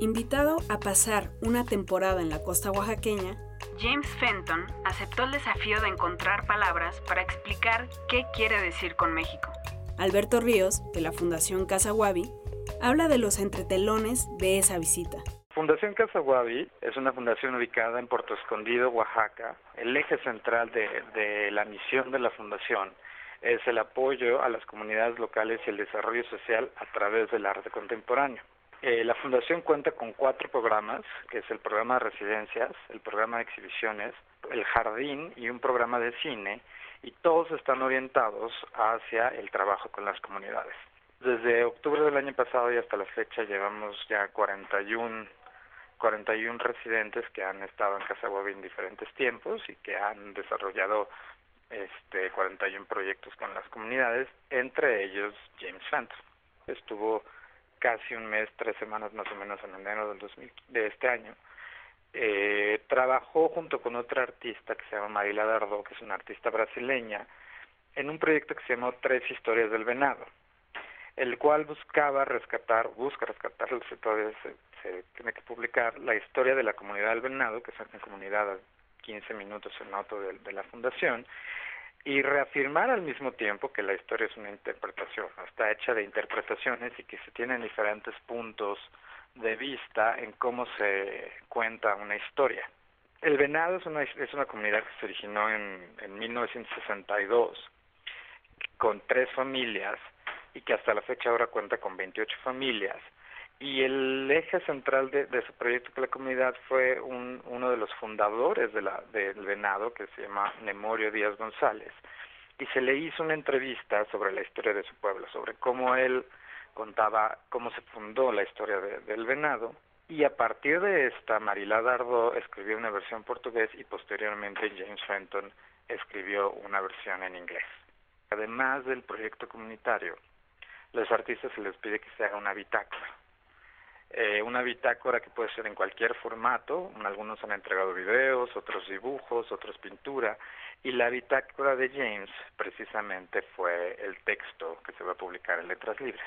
Invitado a pasar una temporada en la costa oaxaqueña, James Fenton aceptó el desafío de encontrar palabras para explicar qué quiere decir con México. Alberto Ríos, de la Fundación Casa Wabi, habla de los entretelones de esa visita. Fundación Casa Wabi es una fundación ubicada en Puerto Escondido, Oaxaca. El eje central de, de la misión de la fundación es el apoyo a las comunidades locales y el desarrollo social a través del arte contemporáneo. Eh, la Fundación cuenta con cuatro programas, que es el programa de residencias, el programa de exhibiciones, el jardín y un programa de cine, y todos están orientados hacia el trabajo con las comunidades. Desde octubre del año pasado y hasta la fecha llevamos ya 41, 41 residentes que han estado en Casa Web en diferentes tiempos y que han desarrollado este 41 proyectos con las comunidades, entre ellos James Fenton. Estuvo casi un mes, tres semanas más o menos en enero del 2000, de este año. Eh, trabajó junto con otra artista que se llama Marila Dardo, que es una artista brasileña, en un proyecto que se llamó Tres Historias del Venado, el cual buscaba rescatar, busca rescatar, todavía se, se tiene que publicar, la historia de la comunidad del Venado, que es una comunidad 15 minutos en auto de, la fundación y reafirmar al mismo tiempo que la historia es una interpretación, está hecha de interpretaciones y que se tienen diferentes puntos de vista en cómo se cuenta una historia. El Venado es una, es una comunidad que se originó en, en 1962 con tres familias y que hasta la fecha ahora cuenta con 28 familias y el eje central de, de, su proyecto con la comunidad fue un, uno de los fundadores de la, del venado que se llama Nemorio Díaz González. Y se le hizo una entrevista sobre la historia de su pueblo, sobre cómo él contaba cómo se fundó la historia del venado. Y a partir de esta Marila Dardo escribió una versión portugués y posteriormente James Fenton escribió una versión en inglés. Además del proyecto comunitario, los artistas se les pide que se haga una bitácora eh, una bitácora que puede ser en cualquier formato, algunos han entregado videos, otros dibujos, otros pintura, y la bitácora de James precisamente fue el texto que se va a publicar en Letras Libres.